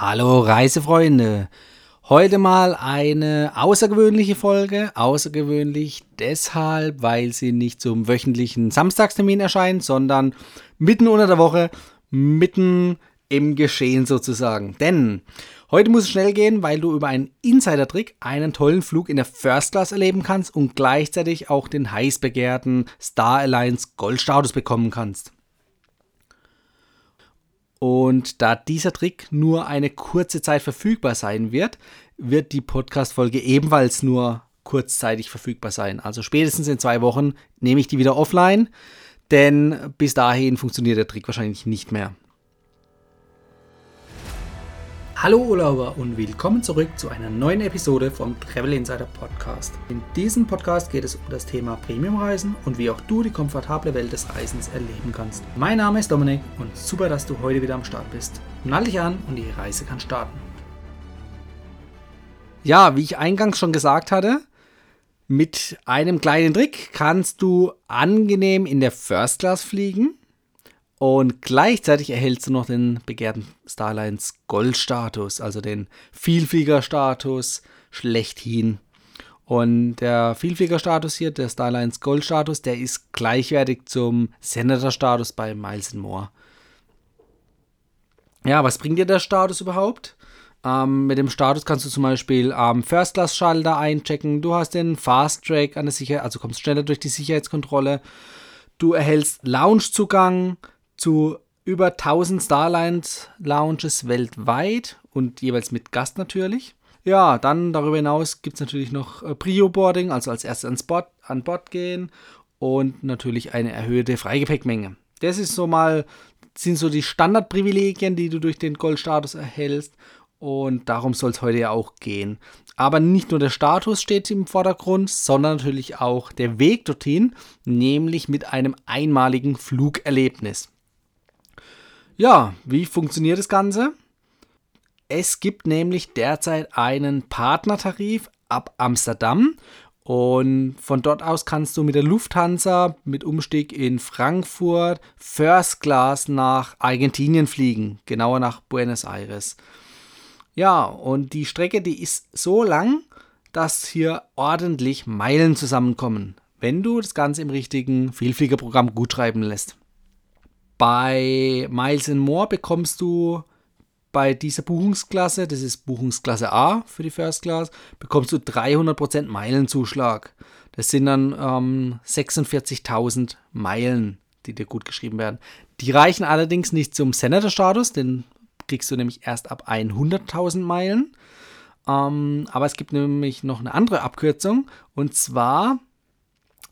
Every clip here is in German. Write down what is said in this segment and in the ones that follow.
Hallo Reisefreunde. Heute mal eine außergewöhnliche Folge. Außergewöhnlich deshalb, weil sie nicht zum wöchentlichen Samstagstermin erscheint, sondern mitten unter der Woche, mitten im Geschehen sozusagen. Denn heute muss es schnell gehen, weil du über einen Insider-Trick einen tollen Flug in der First Class erleben kannst und gleichzeitig auch den heiß begehrten Star Alliance Goldstatus bekommen kannst. Und da dieser Trick nur eine kurze Zeit verfügbar sein wird, wird die Podcast-Folge ebenfalls nur kurzzeitig verfügbar sein. Also spätestens in zwei Wochen nehme ich die wieder offline, denn bis dahin funktioniert der Trick wahrscheinlich nicht mehr. Hallo Urlauber und willkommen zurück zu einer neuen Episode vom Travel Insider Podcast. In diesem Podcast geht es um das Thema Premiumreisen und wie auch du die komfortable Welt des Reisens erleben kannst. Mein Name ist Dominik und super, dass du heute wieder am Start bist. Nall dich an und die Reise kann starten. Ja, wie ich eingangs schon gesagt hatte, mit einem kleinen Trick kannst du angenehm in der First Class fliegen und gleichzeitig erhältst du noch den begehrten Starlines Goldstatus, also den Vielfliegerstatus schlechthin. Und der Vielfliegerstatus hier, der Starlines Goldstatus, der ist gleichwertig zum Senator-Status bei Miles More. Ja, was bringt dir der Status überhaupt? Ähm, mit dem Status kannst du zum Beispiel am ähm, First-Class-Schalter einchecken. Du hast den Fast-Track an der Sicherheit, also kommst schneller durch die Sicherheitskontrolle. Du erhältst Lounge-Zugang zu über 1000 Starlines Lounges weltweit und jeweils mit Gast natürlich. Ja, dann darüber hinaus gibt es natürlich noch äh, Prio-Boarding, also als erstes ans Bord, an Bord gehen und natürlich eine erhöhte Freigepäckmenge. Das ist so mal, sind so die Standardprivilegien, die du durch den Goldstatus erhältst und darum soll es heute ja auch gehen. Aber nicht nur der Status steht im Vordergrund, sondern natürlich auch der Weg dorthin, nämlich mit einem einmaligen Flugerlebnis. Ja, wie funktioniert das Ganze? Es gibt nämlich derzeit einen Partnertarif ab Amsterdam und von dort aus kannst du mit der Lufthansa mit Umstieg in Frankfurt First Class nach Argentinien fliegen, genauer nach Buenos Aires. Ja, und die Strecke, die ist so lang, dass hier ordentlich Meilen zusammenkommen, wenn du das Ganze im richtigen Vielfliegerprogramm gut schreiben lässt. Bei Miles and More bekommst du bei dieser Buchungsklasse, das ist Buchungsklasse A für die First Class, bekommst du 300% Meilenzuschlag. Das sind dann ähm, 46.000 Meilen, die dir gut geschrieben werden. Die reichen allerdings nicht zum Senator-Status, den kriegst du nämlich erst ab 100.000 Meilen. Ähm, aber es gibt nämlich noch eine andere Abkürzung und zwar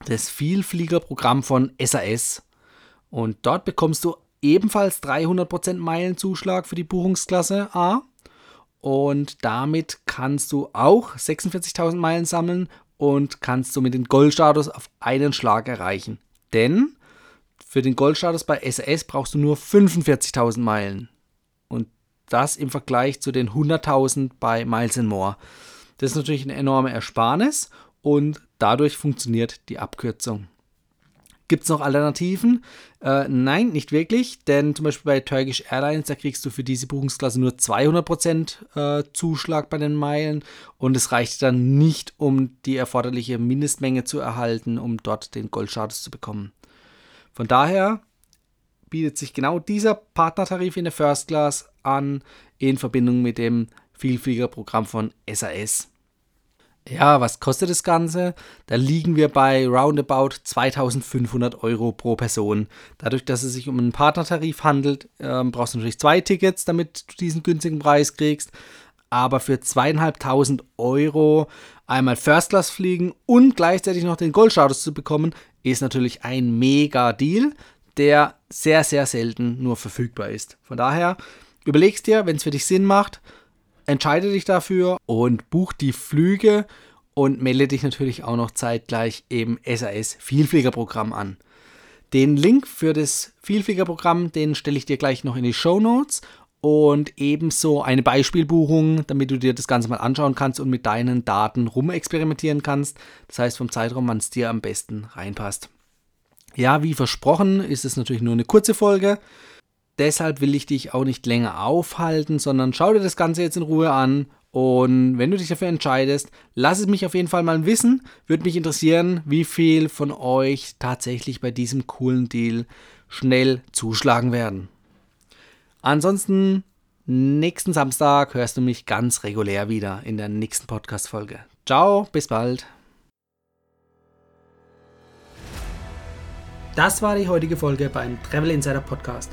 das Vielfliegerprogramm von SAS. Und dort bekommst du ebenfalls 300% Meilenzuschlag für die Buchungsklasse A. Und damit kannst du auch 46.000 Meilen sammeln und kannst somit den Goldstatus auf einen Schlag erreichen. Denn für den Goldstatus bei SAS brauchst du nur 45.000 Meilen. Und das im Vergleich zu den 100.000 bei Miles More. Das ist natürlich eine enorme Ersparnis und dadurch funktioniert die Abkürzung. Gibt es noch Alternativen? Äh, nein, nicht wirklich, denn zum Beispiel bei Turkish Airlines, da kriegst du für diese Buchungsklasse nur 200% äh, Zuschlag bei den Meilen und es reicht dann nicht, um die erforderliche Mindestmenge zu erhalten, um dort den Goldstatus zu bekommen. Von daher bietet sich genau dieser Partnertarif in der First Class an in Verbindung mit dem Vielfliegerprogramm von SAS. Ja, was kostet das Ganze? Da liegen wir bei roundabout 2500 Euro pro Person. Dadurch, dass es sich um einen Partnertarif handelt, ähm, brauchst du natürlich zwei Tickets, damit du diesen günstigen Preis kriegst. Aber für zweieinhalbtausend Euro einmal First Class fliegen und gleichzeitig noch den Goldstatus zu bekommen, ist natürlich ein mega Deal, der sehr, sehr selten nur verfügbar ist. Von daher überlegst dir, wenn es für dich Sinn macht, entscheide dich dafür und buch die Flüge und melde dich natürlich auch noch zeitgleich im SAS Vielfliegerprogramm an. Den Link für das Vielfliegerprogramm, den stelle ich dir gleich noch in die Show Notes und ebenso eine Beispielbuchung, damit du dir das Ganze mal anschauen kannst und mit deinen Daten rumexperimentieren kannst. Das heißt vom Zeitraum, wann es dir am besten reinpasst. Ja, wie versprochen, ist es natürlich nur eine kurze Folge. Deshalb will ich dich auch nicht länger aufhalten, sondern schau dir das Ganze jetzt in Ruhe an. Und wenn du dich dafür entscheidest, lass es mich auf jeden Fall mal wissen. Würde mich interessieren, wie viel von euch tatsächlich bei diesem coolen Deal schnell zuschlagen werden. Ansonsten, nächsten Samstag hörst du mich ganz regulär wieder in der nächsten Podcast-Folge. Ciao, bis bald. Das war die heutige Folge beim Travel Insider Podcast.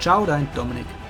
Ciao, dein Dominik.